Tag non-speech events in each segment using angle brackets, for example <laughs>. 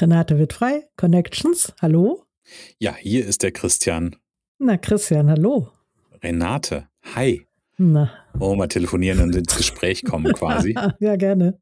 Renate Wittfrei, Connections, hallo. Ja, hier ist der Christian. Na, Christian, hallo. Renate, hi. Na. Oh, mal telefonieren und ins Gespräch kommen <laughs> quasi. ja, gerne.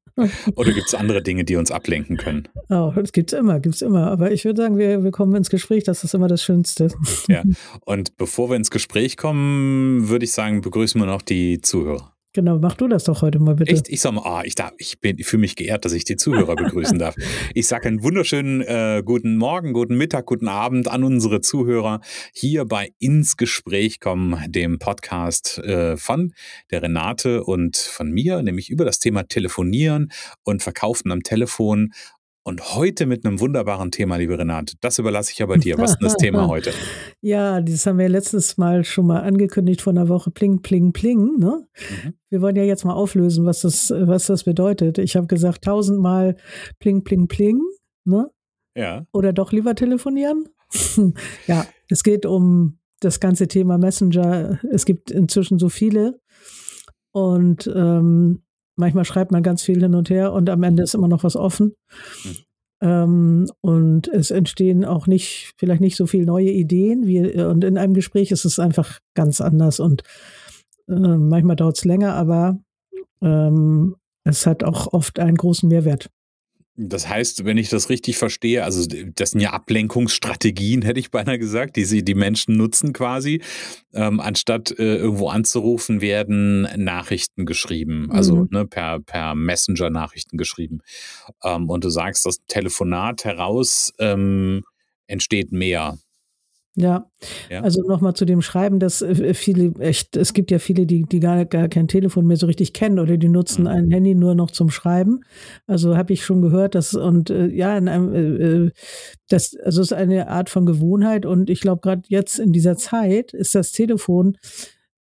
Oder gibt es andere Dinge, die uns ablenken können? Oh, das gibt es immer, gibt es immer. Aber ich würde sagen, wir, wir kommen ins Gespräch, das ist immer das Schönste. Ja, und bevor wir ins Gespräch kommen, würde ich sagen, begrüßen wir noch die Zuhörer. Genau, mach du das doch heute mal bitte. Echt? Ich sag mal, oh, ich, darf, ich, bin, ich fühle mich geehrt, dass ich die Zuhörer begrüßen darf. Ich sage einen wunderschönen äh, guten Morgen, guten Mittag, guten Abend an unsere Zuhörer hier bei Ins Gespräch kommen, dem Podcast äh, von der Renate und von mir, nämlich über das Thema Telefonieren und Verkaufen am Telefon. Und heute mit einem wunderbaren Thema, liebe Renate. Das überlasse ich aber dir. Was ist denn das Thema <laughs> heute? Ja, das haben wir letztes Mal schon mal angekündigt vor einer Woche. Pling, pling, pling. Ne? Mhm. Wir wollen ja jetzt mal auflösen, was das, was das bedeutet. Ich habe gesagt, tausendmal pling, pling, pling. Ne? Ja. Oder doch lieber telefonieren? <laughs> ja, es geht um das ganze Thema Messenger. Es gibt inzwischen so viele. Und ähm, Manchmal schreibt man ganz viel hin und her und am Ende ist immer noch was offen. Ähm, und es entstehen auch nicht, vielleicht nicht so viele neue Ideen. Wie, und in einem Gespräch ist es einfach ganz anders. Und äh, manchmal dauert es länger, aber ähm, es hat auch oft einen großen Mehrwert. Das heißt, wenn ich das richtig verstehe, also das sind ja Ablenkungsstrategien, <laughs> hätte ich beinahe gesagt, die sie die Menschen nutzen quasi. Ähm, anstatt äh, irgendwo anzurufen, werden Nachrichten geschrieben, also mhm. ne, per, per Messenger Nachrichten geschrieben. Ähm, und du sagst, das Telefonat heraus ähm, entsteht mehr. Ja, ja. also nochmal zu dem Schreiben, dass äh, viele, echt, es gibt ja viele, die, die gar, gar kein Telefon mehr so richtig kennen oder die nutzen mhm. ein Handy nur noch zum Schreiben. Also habe ich schon gehört, dass und äh, ja, in einem, äh, äh das, also es ist eine Art von Gewohnheit und ich glaube, gerade jetzt in dieser Zeit ist das Telefon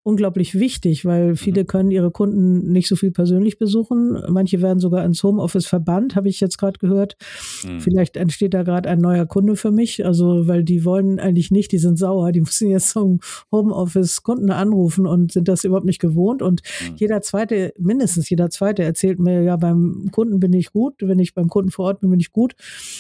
unglaublich wichtig, weil mhm. viele können ihre Kunden nicht so viel persönlich besuchen. Manche werden sogar ins Homeoffice verbannt, habe ich jetzt gerade gehört. Mhm. Vielleicht entsteht da gerade ein neuer Kunde für mich, also weil die wollen eigentlich nicht, die sind sauer, die <laughs> müssen jetzt zum Homeoffice Kunden anrufen und sind das überhaupt nicht gewohnt. Und mhm. jeder zweite, mindestens jeder zweite erzählt mir, ja, beim Kunden bin ich gut, wenn ich beim Kunden vor Ort bin, bin ich gut,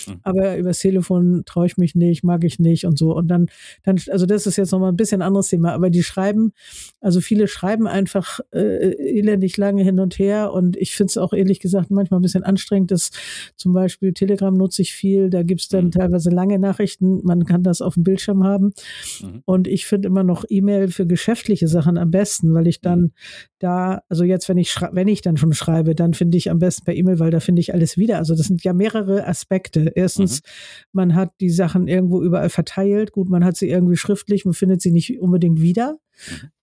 mhm. aber übers Telefon traue ich mich nicht, mag ich nicht und so. Und dann, dann, also das ist jetzt nochmal ein bisschen anderes Thema, aber die schreiben, also viele schreiben einfach äh, elendig lange hin und her und ich finde es auch ehrlich gesagt manchmal ein bisschen anstrengend, dass zum Beispiel Telegram nutze ich viel, da gibt es dann mhm. teilweise lange Nachrichten, man kann das auf dem Bildschirm haben mhm. und ich finde immer noch E-Mail für geschäftliche Sachen am besten, weil ich dann mhm. da, also jetzt wenn ich wenn ich dann schon schreibe, dann finde ich am besten per E-Mail, weil da finde ich alles wieder. Also das sind ja mehrere Aspekte. Erstens, mhm. man hat die Sachen irgendwo überall verteilt, gut, man hat sie irgendwie schriftlich, man findet sie nicht unbedingt wieder.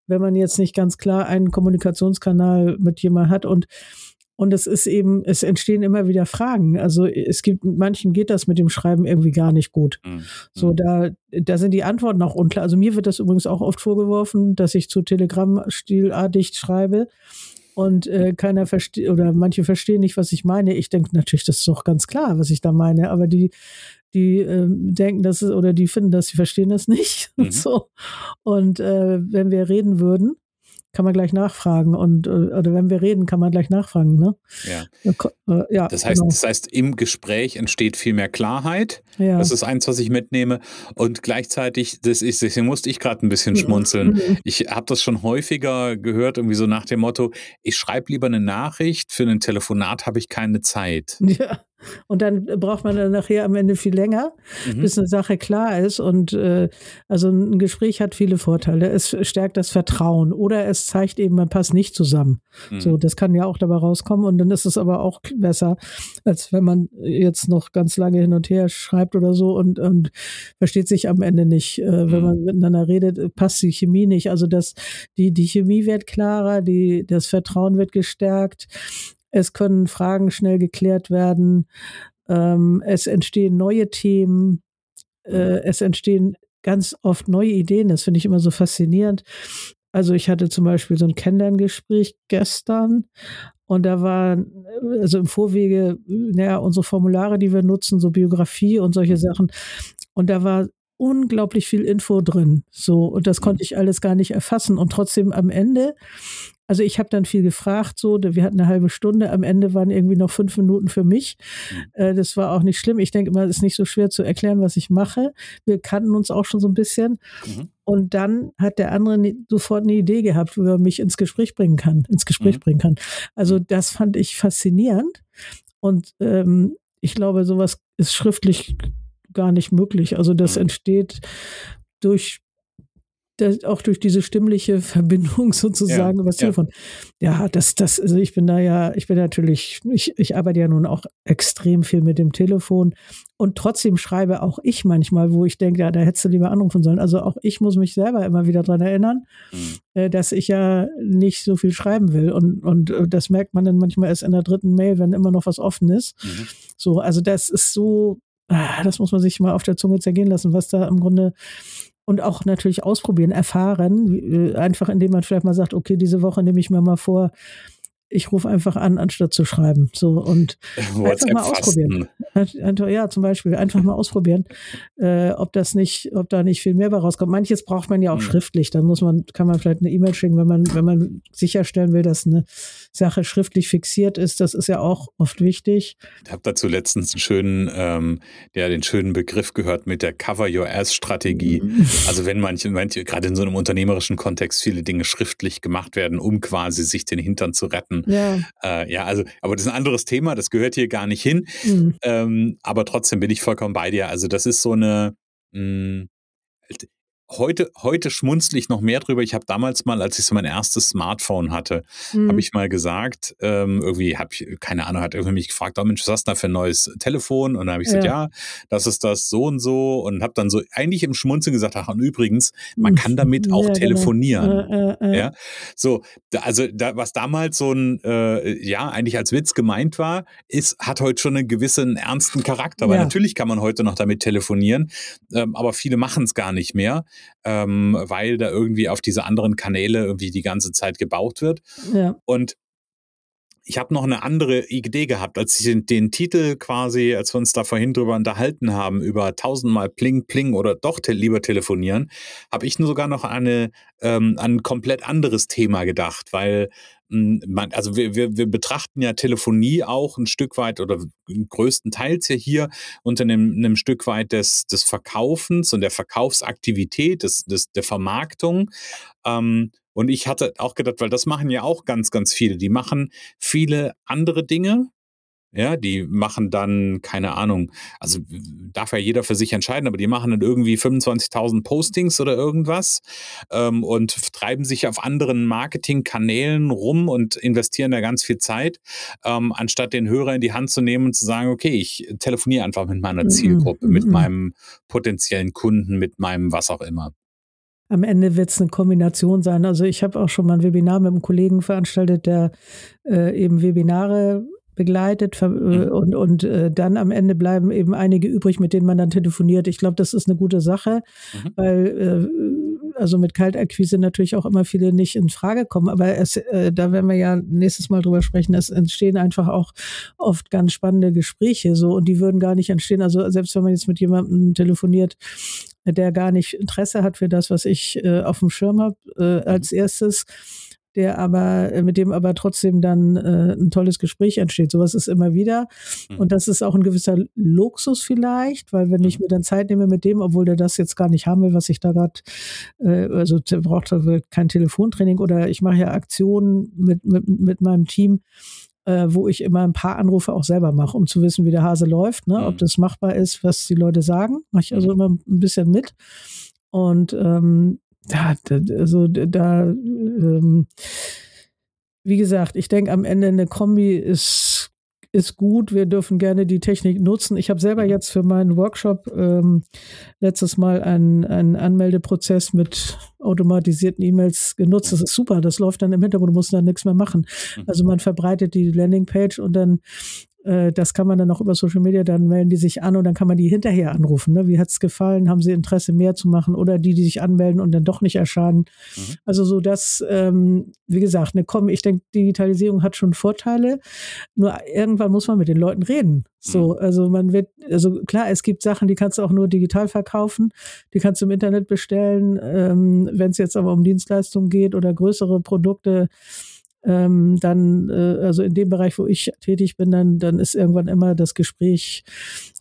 Wenn man jetzt nicht ganz klar einen Kommunikationskanal mit jemand hat und und es ist eben, es entstehen immer wieder Fragen. Also es gibt, manchen geht das mit dem Schreiben irgendwie gar nicht gut. Mhm. So, mhm. da, da sind die Antworten auch unklar. Also mir wird das übrigens auch oft vorgeworfen, dass ich zu Telegram-stilartig schreibe und äh, keiner versteht oder manche verstehen nicht, was ich meine. Ich denke natürlich, das ist doch ganz klar, was ich da meine, aber die die äh, denken, dass es, oder die finden das, sie verstehen das nicht. <laughs> Mhm. so. Und äh, wenn wir reden würden, kann man gleich nachfragen und äh, oder wenn wir reden, kann man gleich nachfragen, ne? Ja. Äh, ja das heißt, genau. das heißt, im Gespräch entsteht viel mehr Klarheit. Ja. Das ist eins, was ich mitnehme. Und gleichzeitig, das ist, deswegen musste ich gerade ein bisschen schmunzeln. Mhm. Ich habe das schon häufiger gehört, irgendwie so nach dem Motto: Ich schreibe lieber eine Nachricht, für ein Telefonat habe ich keine Zeit. <laughs> Ja. Und dann braucht man dann nachher am Ende viel länger, mhm. bis eine Sache klar ist. Und äh, also ein Gespräch hat viele Vorteile. Es stärkt das Vertrauen oder es zeigt eben, man passt nicht zusammen. Mhm. So, das kann ja auch dabei rauskommen. Und dann ist es aber auch besser, als wenn man jetzt noch ganz lange hin und her schreibt oder so und, und versteht sich am Ende nicht. Äh, wenn mhm. man miteinander redet, passt die Chemie nicht. Also das, die, die Chemie wird klarer, die, das Vertrauen wird gestärkt. Es können Fragen schnell geklärt werden. Ähm, es entstehen neue Themen. Äh, es entstehen ganz oft neue Ideen. Das finde ich immer so faszinierend. Also ich hatte zum Beispiel so ein Kennenlerngespräch gestern und da war, also im Vorwege, naja, unsere Formulare, die wir nutzen, so Biografie und solche Sachen. Und da war unglaublich viel Info drin. So, und das konnte ich alles gar nicht erfassen. Und trotzdem am Ende also ich habe dann viel gefragt, so, wir hatten eine halbe Stunde, am Ende waren irgendwie noch fünf Minuten für mich. Mhm. Äh, das war auch nicht schlimm. Ich denke immer, es ist nicht so schwer zu erklären, was ich mache. Wir kannten uns auch schon so ein bisschen. Mhm. Und dann hat der andere sofort eine Idee gehabt, wo er mich ins Gespräch bringen kann, ins Gespräch mhm. bringen kann. Also mhm. das fand ich faszinierend. Und ähm, ich glaube, sowas ist schriftlich gar nicht möglich. Also das mhm. entsteht durch das, auch durch diese stimmliche Verbindung <laughs> sozusagen ja, übers ja. Telefon. Ja, das, das, also ich bin da ja, ich bin natürlich, ich, ich arbeite ja nun auch extrem viel mit dem Telefon und trotzdem schreibe auch ich manchmal, wo ich denke, ja, da hättest du lieber anrufen sollen. Also auch ich muss mich selber immer wieder dran erinnern, mhm. äh, dass ich ja nicht so viel schreiben will. Und, und äh, das merkt man dann manchmal erst in der dritten Mail, wenn immer noch was offen ist. Mhm. So, also das ist so, das muss man sich mal auf der Zunge zergehen lassen, was da im Grunde und auch natürlich ausprobieren, erfahren, äh, einfach indem man vielleicht mal sagt, okay, diese Woche nehme ich mir mal vor, ich rufe einfach an, anstatt zu schreiben. So und <laughs> einfach mal ausprobieren. Ja, zum Beispiel einfach mal ausprobieren, äh, ob das nicht, ob da nicht viel mehr bei rauskommt. Manches braucht man ja auch mhm. schriftlich. Dann muss man, kann man vielleicht eine E-Mail schicken, wenn man, wenn man sicherstellen will, dass eine Sache schriftlich fixiert ist. Das ist ja auch oft wichtig. Ich habe dazu letztens einen schönen, ähm, ja, den schönen Begriff gehört mit der Cover Your Ass Strategie. Mhm. Also wenn manche, manche, gerade in so einem unternehmerischen Kontext viele Dinge schriftlich gemacht werden, um quasi sich den Hintern zu retten ja. Äh, ja, also, aber das ist ein anderes Thema, das gehört hier gar nicht hin. Mhm. Ähm, aber trotzdem bin ich vollkommen bei dir. Also, das ist so eine, mh, hm, heute, heute schmunzle ich noch mehr drüber. Ich habe damals mal, als ich so mein erstes Smartphone hatte, mhm. habe ich mal gesagt, ähm, irgendwie habe ich, keine Ahnung, hat irgendwie mich gefragt, oh Mensch, was hast du da für ein neues Telefon? Und dann habe ich ja. gesagt, ja, das ist das so und so und habe dann so eigentlich im Schmunzeln gesagt, ach, und übrigens, man kann damit auch ja, genau. telefonieren. Genau. Äh, äh, äh. Ja, so, also da, was damals so ein, äh, ja, eigentlich als Witz gemeint war, ist, hat heute schon einen gewissen ernsten Charakter, weil ja. natürlich kann man heute noch damit telefonieren, ähm, aber viele machen es gar nicht mehr ähm, weil da irgendwie auf diese anderen Kanäle irgendwie die ganze Zeit gebaut wird. Ja. Und ich habe noch eine andere Idee gehabt, als ich den, den, Titel quasi, als wir uns da vorhin drüber unterhalten haben, über tausendmal Pling, Pling oder doch te lieber telefonieren, habe ich nur sogar noch eine, ähm, ein komplett anderes Thema gedacht, weil also wir, wir, wir betrachten ja Telefonie auch ein Stück weit oder größtenteils ja hier unter einem, einem Stück weit des, des Verkaufens und der Verkaufsaktivität, des, des, der Vermarktung. Ähm, und ich hatte auch gedacht, weil das machen ja auch ganz, ganz viele. Die machen viele andere Dinge, ja, die machen dann, keine Ahnung, also darf ja jeder für sich entscheiden, aber die machen dann irgendwie 25.000 Postings oder irgendwas ähm, und treiben sich auf anderen Marketingkanälen rum und investieren da ganz viel Zeit, ähm, anstatt den Hörer in die Hand zu nehmen und zu sagen, okay, ich telefoniere einfach mit meiner mhm, Zielgruppe, mit mhm. meinem potenziellen Kunden, mit meinem was auch immer am Ende wird es eine Kombination sein. Also ich habe auch schon mal ein Webinar mit einem Kollegen veranstaltet, der äh, eben Webinare begleitet äh, mhm. und, und äh, dann am Ende bleiben eben einige übrig, mit denen man dann telefoniert. Ich glaube, das ist eine gute Sache, mhm. weil äh, also mit Kaltakquise natürlich auch immer viele nicht in Frage kommen. Aber es, äh, da werden wir ja nächstes Mal drüber sprechen. Es entstehen einfach auch oft ganz spannende Gespräche so und die würden gar nicht entstehen. Also selbst wenn man jetzt mit jemandem telefoniert, der gar nicht Interesse hat für das, was ich äh, auf dem Schirm habe äh, als mhm. erstes, der aber, äh, mit dem aber trotzdem dann äh, ein tolles Gespräch entsteht. Sowas ist immer wieder. Mhm. Und das ist auch ein gewisser Luxus vielleicht, weil wenn ich mhm. mir dann Zeit nehme mit dem, obwohl der das jetzt gar nicht haben will, was ich da gerade, äh, also der braucht kein Telefontraining oder ich mache ja Aktionen mit, mit, mit meinem Team, äh, wo ich immer ein paar Anrufe auch selber mache, um zu wissen, wie der Hase läuft, ne? ob mhm. das machbar ist, was die Leute sagen. Mache ich also immer ein bisschen mit. Und ähm, da, da, also da, ähm, wie gesagt, ich denke am Ende eine Kombi ist ist gut. Wir dürfen gerne die Technik nutzen. Ich habe selber mhm. jetzt für meinen Workshop ähm, letztes Mal einen, einen Anmeldeprozess mit automatisierten E-Mails genutzt. Das ist super. Das läuft dann im Hintergrund, du musst dann nichts mehr machen. Mhm. Also man verbreitet die Landingpage und dann das kann man dann auch über Social Media, dann melden die sich an und dann kann man die hinterher anrufen. Ne? Wie hat's gefallen? Haben sie Interesse mehr zu machen? Oder die, die sich anmelden und dann doch nicht erscheinen. Mhm. Also so dass, ähm, wie gesagt, ne, komm, ich denke, Digitalisierung hat schon Vorteile. Nur irgendwann muss man mit den Leuten reden. So, mhm. also man wird, also klar, es gibt Sachen, die kannst du auch nur digital verkaufen, die kannst du im Internet bestellen. Ähm, Wenn es jetzt aber um Dienstleistungen geht oder größere Produkte, ähm, dann, äh, also in dem Bereich, wo ich tätig bin, dann, dann ist irgendwann immer das Gespräch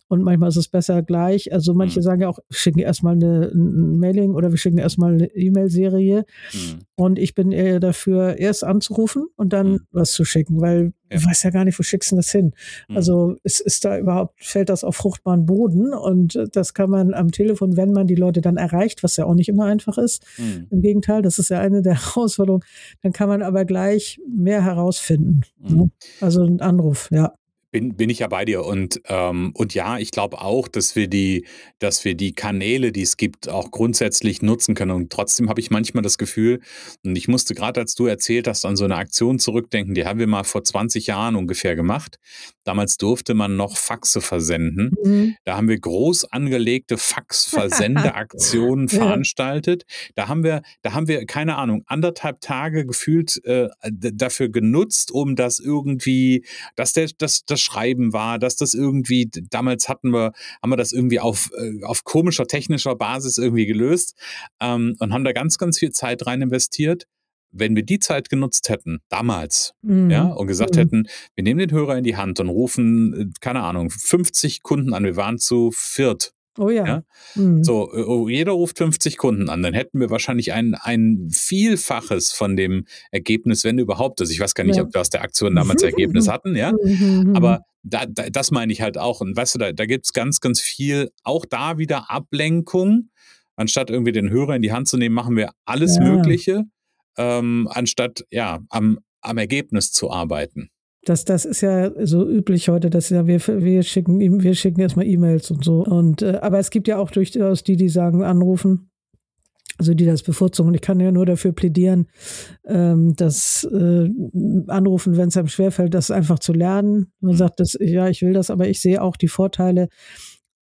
und manchmal ist es besser gleich. Also manche mhm. sagen ja auch, schicken erstmal eine, ein Mailing oder wir schicken erstmal eine E-Mail-Serie. Mhm. Und ich bin eher dafür, erst anzurufen und dann mhm. was zu schicken, weil ja. du weißt ja gar nicht, wo schickst du das hin. Mhm. Also es ist da überhaupt, fällt das auf fruchtbaren Boden und das kann man am Telefon, wenn man die Leute dann erreicht, was ja auch nicht immer einfach ist. Mhm. Im Gegenteil, das ist ja eine der <laughs> Herausforderungen. Dann kann man aber gleich mehr herausfinden. Mhm. Also ein Anruf, ja. Bin, bin ich ja bei dir. Und, ähm, und ja, ich glaube auch, dass wir, die, dass wir die Kanäle, die es gibt, auch grundsätzlich nutzen können. Und trotzdem habe ich manchmal das Gefühl, und ich musste gerade, als du erzählt hast, an so eine Aktion zurückdenken, die haben wir mal vor 20 Jahren ungefähr gemacht. Damals durfte man noch Faxe versenden. Mhm. Da haben wir groß angelegte Faxversendeaktionen <laughs> veranstaltet. Da haben wir, da haben wir, keine Ahnung, anderthalb Tage gefühlt äh, dafür genutzt, um das irgendwie, dass der, das, das Schreiben war, dass das irgendwie, damals hatten wir, haben wir das irgendwie auf, äh, auf komischer technischer Basis irgendwie gelöst ähm, und haben da ganz, ganz viel Zeit rein investiert wenn wir die Zeit genutzt hätten, damals, mhm. ja, und gesagt mhm. hätten, wir nehmen den Hörer in die Hand und rufen, äh, keine Ahnung, 50 Kunden an, wir waren zu viert Oh ja. ja? Mhm. So, äh, oh, jeder ruft 50 Kunden an, dann hätten wir wahrscheinlich ein, ein Vielfaches von dem Ergebnis, wenn überhaupt. Also ich weiß gar nicht, ja. ob wir aus der Aktion damals <laughs> Ergebnis hatten, ja. Mhm. Aber da, da, das meine ich halt auch. Und weißt du, da, da gibt es ganz, ganz viel, auch da wieder Ablenkung. Anstatt irgendwie den Hörer in die Hand zu nehmen, machen wir alles ja. Mögliche, ähm, anstatt ja am, am Ergebnis zu arbeiten. Das, das ist ja so üblich heute, dass ja wir, wir schicken, wir schicken erstmal E-Mails und so. Und, äh, aber es gibt ja auch durchaus die, die sagen, anrufen. Also die das bevorzugen. Und ich kann ja nur dafür plädieren, ähm, dass äh, anrufen, wenn es einem schwerfällt, das einfach zu lernen. Man mhm. sagt, das, ja, ich will das, aber ich sehe auch die Vorteile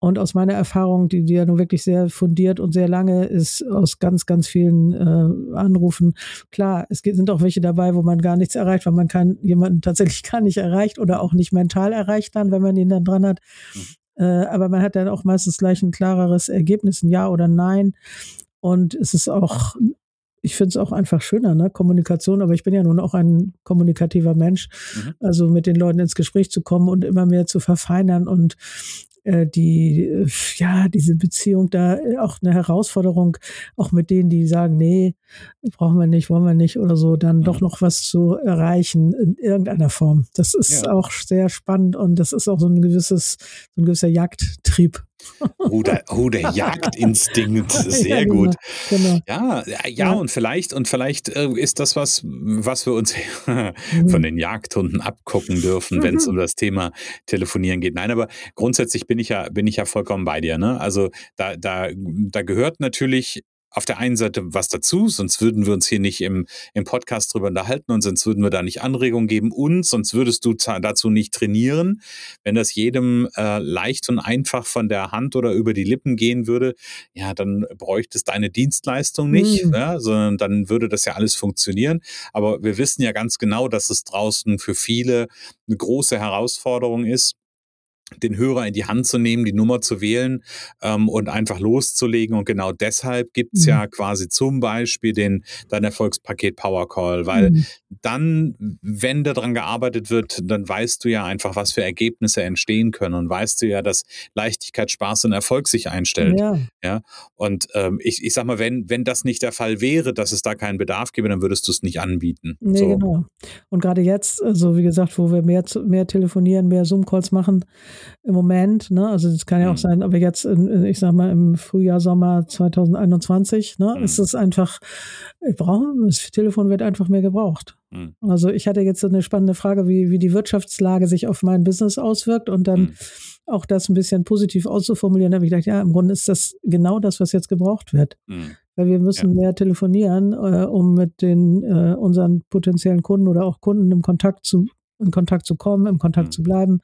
und aus meiner Erfahrung, die, die ja nun wirklich sehr fundiert und sehr lange ist, aus ganz, ganz vielen äh, Anrufen, klar, es sind auch welche dabei, wo man gar nichts erreicht, weil man kann jemanden tatsächlich <laughs> gar nicht erreicht oder auch nicht mental erreicht dann, wenn man ihn dann dran hat. Mhm. Äh, aber man hat dann auch meistens gleich ein klareres Ergebnis, ein Ja oder Nein. Und es ist auch ich finde es auch einfach schöner, ne? Kommunikation, aber ich bin ja nun auch ein kommunikativer Mensch. Mhm. Also mit den Leuten ins Gespräch zu kommen und immer mehr zu verfeinern und die, äh, ja, diese Beziehung da äh, auch eine Herausforderung, auch mit denen, die sagen, nee, brauchen wir nicht, wollen wir nicht oder so, dann mhm. doch noch was zu erreichen in irgendeiner Form. Das ist ja. auch sehr spannend und das ist auch so ein gewisses, so ein gewisser Jagdtrieb. Oh, der, <laughs> oh, der Jagdinstinkt, sehr ja, genau, gut. Genau. Ja, ja, ja, und vielleicht, und vielleicht äh, ist das was, was wir uns <laughs> von mhm. den Jagdhunden abgucken dürfen, wenn es um das Thema Telefonieren geht. Nein, aber grundsätzlich bin ich ja, bin ich ja vollkommen bei dir. Ne? Also da, da, da gehört natürlich auf der einen Seite was dazu, sonst würden wir uns hier nicht im, im Podcast drüber unterhalten und sonst würden wir da nicht Anregungen geben und sonst würdest du dazu nicht trainieren. Wenn das jedem äh, leicht und einfach von der Hand oder über die Lippen gehen würde, ja, dann bräuchtest deine Dienstleistung nicht, mhm. ja, sondern dann würde das ja alles funktionieren. Aber wir wissen ja ganz genau, dass es draußen für viele eine große Herausforderung ist den Hörer in die Hand zu nehmen, die Nummer zu wählen ähm, und einfach loszulegen. Und genau deshalb gibt's mhm. ja quasi zum Beispiel den dein Erfolgspaket Power Call, weil mhm. dann, wenn daran gearbeitet wird, dann weißt du ja einfach, was für Ergebnisse entstehen können und weißt du ja, dass Leichtigkeit, Spaß und Erfolg sich einstellt. Ja. ja? Und ähm, ich, ich sag mal, wenn, wenn das nicht der Fall wäre, dass es da keinen Bedarf gäbe, dann würdest du es nicht anbieten. Nee, so. genau. Und gerade jetzt, also wie gesagt, wo wir mehr, mehr telefonieren, mehr Zoom-Calls machen, im Moment, ne? Also das kann ja auch mhm. sein, aber jetzt, in, ich sag mal, im Frühjahr, Sommer 2021, ne, mhm. ist es einfach, ich brauche, das Telefon wird einfach mehr gebraucht. Mhm. Also ich hatte jetzt so eine spannende Frage, wie, wie die Wirtschaftslage sich auf mein Business auswirkt und dann mhm. auch das ein bisschen positiv auszuformulieren, habe ich gedacht, ja, im Grunde ist das genau das, was jetzt gebraucht wird. Mhm. Weil wir müssen ja. mehr telefonieren, äh, um mit den äh, unseren potenziellen Kunden oder auch Kunden im Kontakt zu in Kontakt zu kommen, im Kontakt mhm. zu bleiben,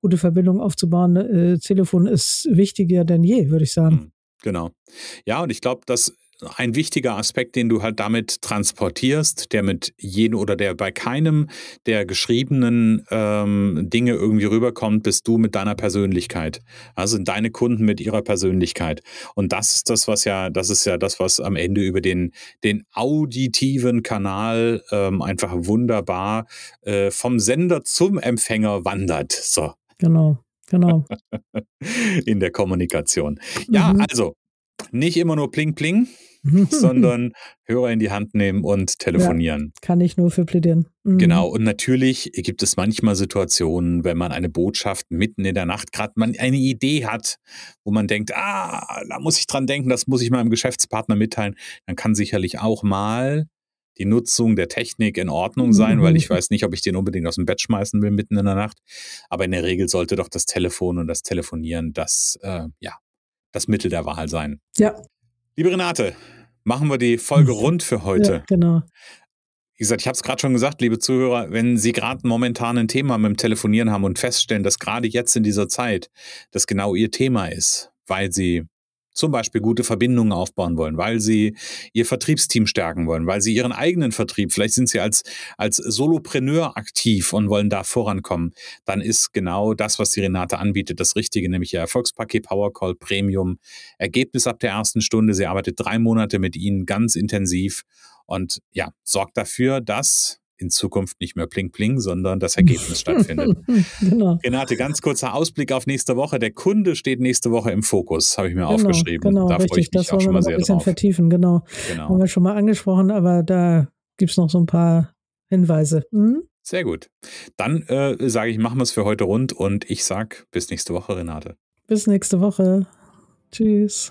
gute Verbindungen aufzubauen. Äh, Telefon ist wichtiger denn je, würde ich sagen. Mhm. Genau. Ja, und ich glaube, dass ein wichtiger Aspekt, den du halt damit transportierst, der mit jedem oder der bei keinem der geschriebenen ähm, Dinge irgendwie rüberkommt, bist du mit deiner Persönlichkeit. Also deine Kunden mit ihrer Persönlichkeit. Und das ist das, was ja, das ist ja das, was am Ende über den, den auditiven Kanal ähm, einfach wunderbar äh, vom Sender zum Empfänger wandert. So. Genau. Genau. <laughs> In der Kommunikation. Ja, mhm. also nicht immer nur Pling Pling, <laughs> sondern Hörer in die Hand nehmen und telefonieren. Ja, kann ich nur für plädieren. Mhm. Genau, und natürlich gibt es manchmal Situationen, wenn man eine Botschaft mitten in der Nacht gerade man eine Idee hat, wo man denkt, ah, da muss ich dran denken, das muss ich meinem Geschäftspartner mitteilen, dann kann sicherlich auch mal die Nutzung der Technik in Ordnung sein, mhm. weil ich weiß nicht, ob ich den unbedingt aus dem Bett schmeißen will mitten in der Nacht. Aber in der Regel sollte doch das Telefon und das Telefonieren das, äh, ja, das Mittel der Wahl sein. Ja. Liebe Renate, machen wir die Folge mhm. rund für heute. Ja, genau. Wie gesagt, ich habe es gerade schon gesagt, liebe Zuhörer, wenn Sie gerade momentan ein Thema mit dem Telefonieren haben und feststellen, dass gerade jetzt in dieser Zeit das genau Ihr Thema ist, weil Sie zum Beispiel gute Verbindungen aufbauen wollen, weil sie ihr Vertriebsteam stärken wollen, weil sie ihren eigenen Vertrieb, vielleicht sind sie als, als Solopreneur aktiv und wollen da vorankommen, dann ist genau das, was die Renate anbietet, das Richtige, nämlich ihr Erfolgspaket Powercall Premium. Ergebnis ab der ersten Stunde. Sie arbeitet drei Monate mit Ihnen ganz intensiv und ja, sorgt dafür, dass in Zukunft nicht mehr Pling Pling, sondern das Ergebnis stattfindet. <laughs> genau. Renate, ganz kurzer Ausblick auf nächste Woche. Der Kunde steht nächste Woche im Fokus, habe ich mir genau, aufgeschrieben. Genau, da freue ich mich das auch schon mal sehr ein bisschen drauf. vertiefen, genau. genau. Haben wir schon mal angesprochen, aber da gibt es noch so ein paar Hinweise. Mhm. Sehr gut. Dann äh, sage ich, machen wir es für heute rund und ich sage bis nächste Woche, Renate. Bis nächste Woche. Tschüss.